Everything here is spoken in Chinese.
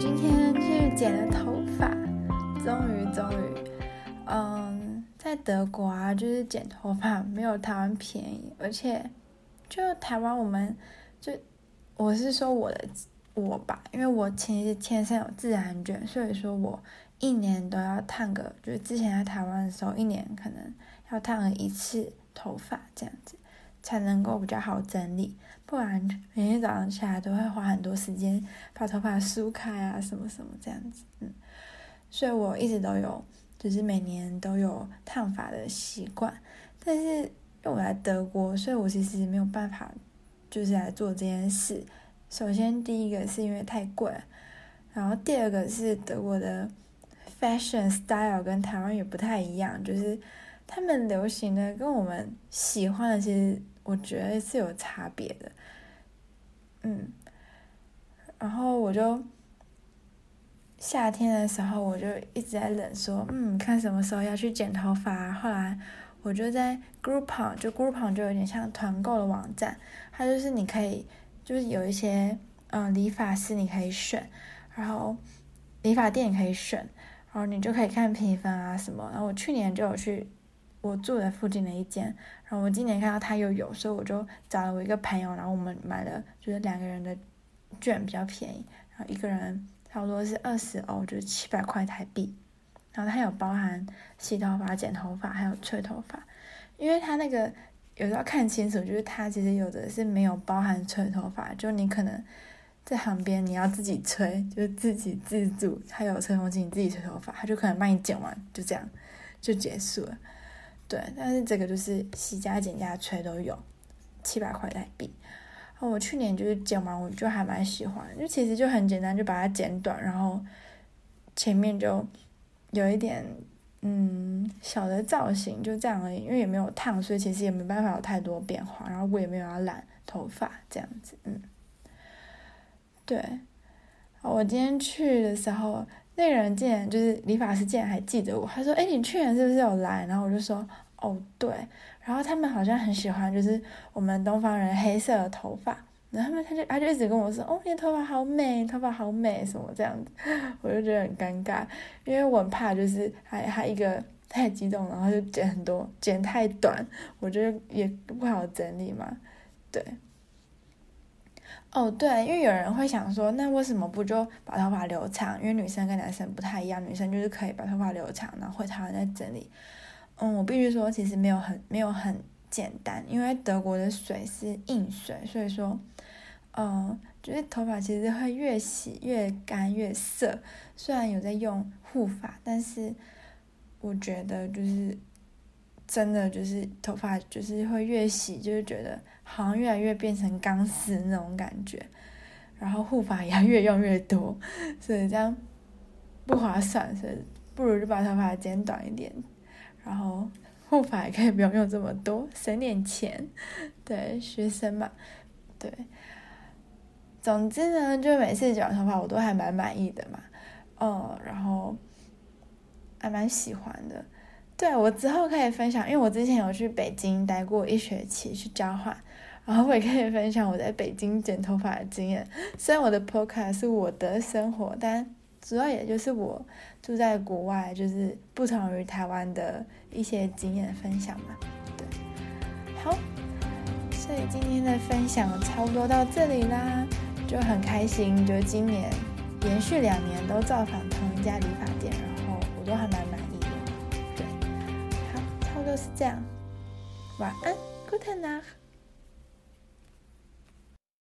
今天去剪了头发，终于终于，嗯，在德国啊，就是剪头发没有台湾便宜，而且就台湾我们就我是说我的我吧，因为我其实天生有自然卷，所以说我一年都要烫个，就是之前在台湾的时候，一年可能要烫个一次头发这样子。才能够比较好整理，不然每天早上起来都会花很多时间把头发梳开啊，什么什么这样子，嗯，所以我一直都有，就是每年都有烫发的习惯。但是因为我来德国，所以我其实没有办法，就是来做这件事。首先第一个是因为太贵，然后第二个是德国的 fashion style 跟台湾也不太一样，就是他们流行的跟我们喜欢的其实。我觉得是有差别的，嗯，然后我就夏天的时候我就一直在忍说，嗯，看什么时候要去剪头发。后来我就在 Groupon，就 Groupon 就有点像团购的网站，它就是你可以就是有一些嗯理发师你可以选，然后理发店你可以选，然后你就可以看评分啊什么。然后我去年就有去。我住的附近的一间，然后我今年看到他又有，所以我就找了我一个朋友，然后我们买了就是两个人的券比较便宜，然后一个人差不多是二十欧，就是七百块台币。然后它有包含洗头发、剪头发还有吹头发，因为它那个有时候看清楚，就是它其实有的是没有包含吹头发，就你可能在旁边你要自己吹，就是自己自助，它有吹风机你自己吹头发，他就可能帮你剪完就这样就结束了。对，但是这个就是洗加剪加吹都有，七百块台币。然后我去年就是剪完，我就还蛮喜欢，就其实就很简单，就把它剪短，然后前面就有一点嗯小的造型，就这样而已。因为也没有烫，所以其实也没办法有太多变化。然后我也没有要染头发这样子，嗯，对。我今天去的时候。那个人竟然就是理发师，竟然还记得我。他说：“哎，你去年是不是有来？”然后我就说：“哦，对。”然后他们好像很喜欢，就是我们东方人黑色的头发。然后他们他就他就一直跟我说：“哦，你的头发好美，头发好美，什么这样子。”我就觉得很尴尬，因为我怕就是还还一个太激动，然后就剪很多，剪太短，我觉得也不好整理嘛。对。哦，对，因为有人会想说，那为什么不就把头发留长？因为女生跟男生不太一样，女生就是可以把头发留长，然后回台湾再整理。嗯，我必须说，其实没有很没有很简单，因为德国的水是硬水，所以说，嗯，就是头发其实会越洗越干越涩。虽然有在用护发，但是我觉得就是。真的就是头发就是会越洗，就是觉得好像越来越变成钢丝那种感觉，然后护发也要越用越多，所以这样不划算，所以不如就把头发剪短一点，然后护发也可以不用用这么多，省点钱。对，学生嘛，对。总之呢，就每次剪完头发我都还蛮满意的嘛，嗯，然后还蛮喜欢的。对，我之后可以分享，因为我之前有去北京待过一学期去交换，然后我也可以分享我在北京剪头发的经验。虽然我的 podcast 是我的生活，但主要也就是我住在国外，就是不同于台湾的一些经验分享嘛。对，好，所以今天的分享差不多到这里啦，就很开心，就今年连续两年都造访同一家理发就是这样，晚安，Good night。